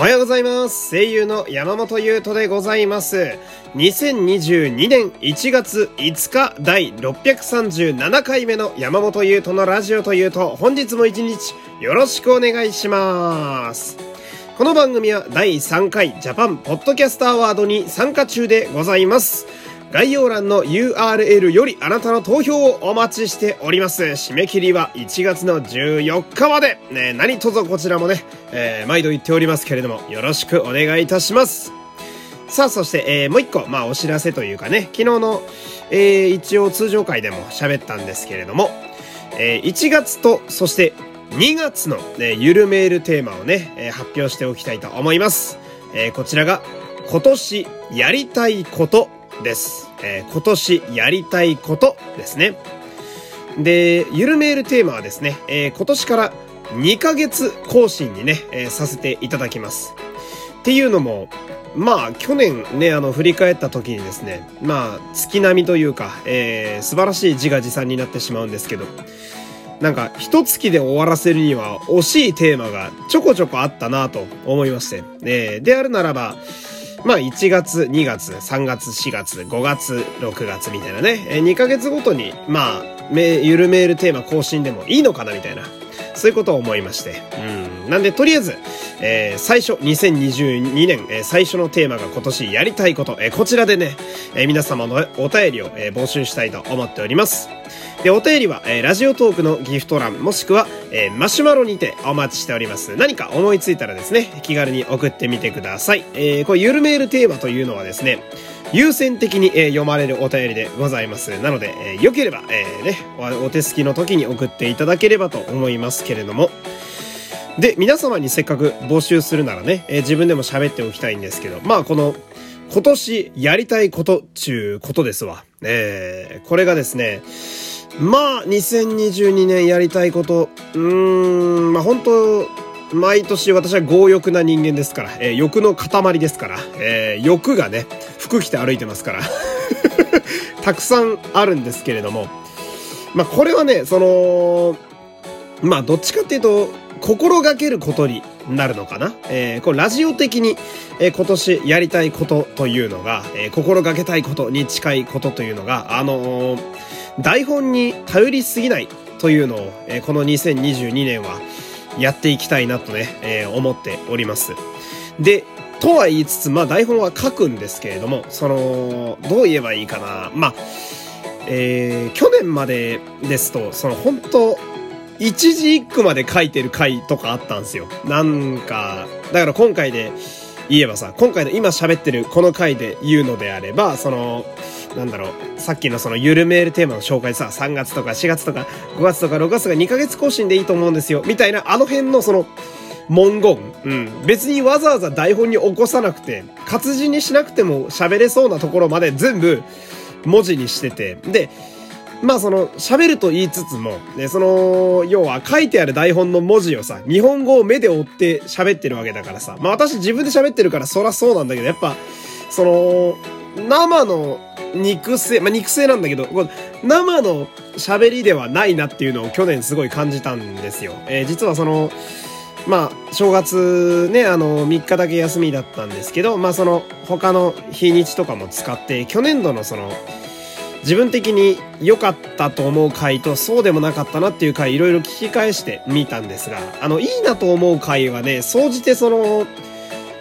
おはようございます。声優の山本優斗でございます。2022年1月5日第637回目の山本優斗のラジオというと、本日も一日よろしくお願いします。この番組は第3回ジャパンポッドキャストアワードに参加中でございます。概要欄の URL よりあなたの投票をお待ちしております。締め切りは1月の14日まで。ね、何卒こちらもね、えー毎度言っておりますけれども、よろしくお願いいたします。さあ、そして、えーもう一個、まあ、お知らせというかね、昨日の、えー一応通常回でも喋ったんですけれども、えー1月と、そして2月の、ね、ゆるメールテーマをね、えー発表しておきたいと思います。えーこちらが、今年やりたいことです。えー今年やりたいことですね。で、ゆるメールテーマはですね、えー今年から2ヶ月更新にね、えーさせていただきます。っていうのも、まあ、去年ね、あの、振り返った時にですね、まあ、月並みというか、えー素晴らしい自画自賛になってしまうんですけど、なんか、一月で終わらせるには惜しいテーマがちょこちょこあったなと思いまして、えーであるならば、まあ1月、2月、3月、4月、5月、6月みたいなね、え2ヶ月ごとに、まあ、ゆるメールテーマ更新でもいいのかなみたいな、そういうことを思いまして。うん。なんで、とりあえず、えー最初、2022年、えー最初のテーマが今年やりたいこと、えーこちらでね、えー皆様のお便りを、えー募集したいと思っております。で、お便りは、えーラジオトークのギフト欄、もしくは、えーマシュマロにてお待ちしております。何か思いついたらですね、気軽に送ってみてください。えーこれ、ゆるメールテーマというのはですね、優先的に、えー読まれるお便りでございます。なので、えー良ければ、えーね、おお手すきの時に送っていただければと思いますけれども、で、皆様にせっかく募集するならね、えー自分でも喋っておきたいんですけど、まあこの、今年やりたいことちゅうことですわ。えーこれがですね、まあ、2022年やりたいこと、うーん、まあ本当毎年私は強欲な人間ですから、えー欲の塊ですから、えー欲がね、服着て歩いてますから、たくさんあるんですけれども、まあこれはね、その、まあ、どっちかっていうと、心がけることになるのかな？えーこれラジオ的に、えー今年やりたいことというのが、えー心がけたいことに近いことというのが、あのー台本に頼りすぎないというのを、えーこの2022年はやっていきたいなとね、えー思っております。で、とは言いつつ、まあ台本は書くんですけれども、その、どう言えばいいかな。まあ、えー去年までですと、その本当一字一句まで書いてる回とかあったんですよ。なんか、だから今回で言えばさ、今回の今喋ってるこの回で言うのであれば、その、なんだろう、さっきのそのゆるメールテーマの紹介さ、3月とか4月とか5月とか6月が2ヶ月更新でいいと思うんですよ。みたいな、あの辺のその、文言。うん。別にわざわざ台本に起こさなくて、活字にしなくても喋れそうなところまで全部文字にしてて。で、まあその、喋ると言いつつも、ね、その、要は書いてある台本の文字をさ、日本語を目で追って喋ってるわけだからさ、まあ私自分で喋ってるからそらそうなんだけど、やっぱ、その、生の肉声、まあ肉声なんだけど、生の喋りではないなっていうのを去年すごい感じたんですよ。えー実はその、まあ、正月ね、あの、3日だけ休みだったんですけど、まあその、他の日にちとかも使って、去年度のその、自分的に良かったと思う回とそうでもなかったなっていう回いろいろ聞き返してみたんですが、あの、いいなと思う回はね、総じてその、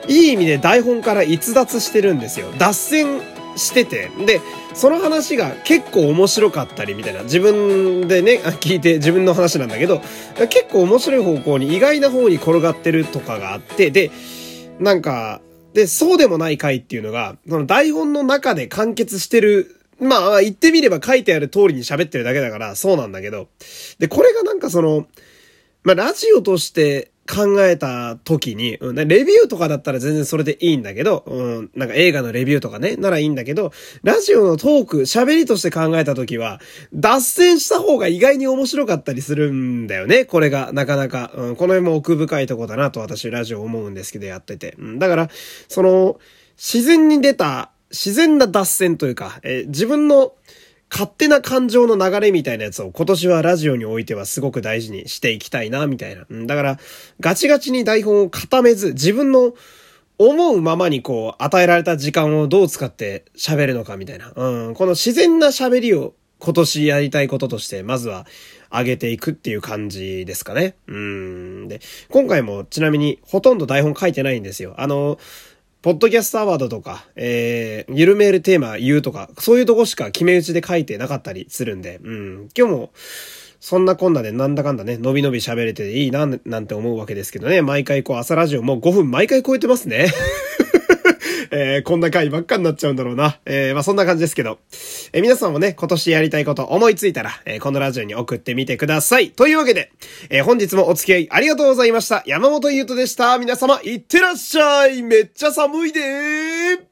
いい意味で台本から逸脱してるんですよ。脱線してて。で、その話が結構面白かったりみたいな。自分でね、聞いて自分の話なんだけど、結構面白い方向に意外な方に転がってるとかがあって、で、なんか、で、そうでもない回っていうのが、その台本の中で完結してるまあ、言ってみれば書いてある通りに喋ってるだけだから、そうなんだけど。で、これがなんかその、まあ、ラジオとして考えた時に、うん、レビューとかだったら全然それでいいんだけど、うん、なんか映画のレビューとかね、ならいいんだけど、ラジオのトーク、喋りとして考えた時は、脱線した方が意外に面白かったりするんだよね、これが、なかなか。うん、この辺も奥深いとこだなと私ラジオ思うんですけど、やってて。うん、だから、その、自然に出た、自然な脱線というか、えー自分の勝手な感情の流れみたいなやつを今年はラジオにおいてはすごく大事にしていきたいな、みたいな。うん、だから、ガチガチに台本を固めず、自分の思うままにこう、与えられた時間をどう使って喋るのかみたいな。うん、この自然な喋りを今年やりたいこととして、まずは上げていくっていう感じですかね。うん。で、今回もちなみにほとんど台本書いてないんですよ。あの、ポッドキャストアワードとか、えー、ゆるめールテーマ言うとか、そういうとこしか決め打ちで書いてなかったりするんで、うん、今日も、そんなこんなでなんだかんだね、伸び伸び喋れていいな、なんて思うわけですけどね、毎回こう朝ラジオもう5分毎回超えてますね。えー、こんな回ばっかになっちゃうんだろうな。えー、まあそんな感じですけど。えー、皆さんもね、今年やりたいこと思いついたら、えー、このラジオに送ってみてください。というわけで、えー、本日もお付き合いありがとうございました。山本優斗でした。皆様、いってらっしゃい。めっちゃ寒いでー。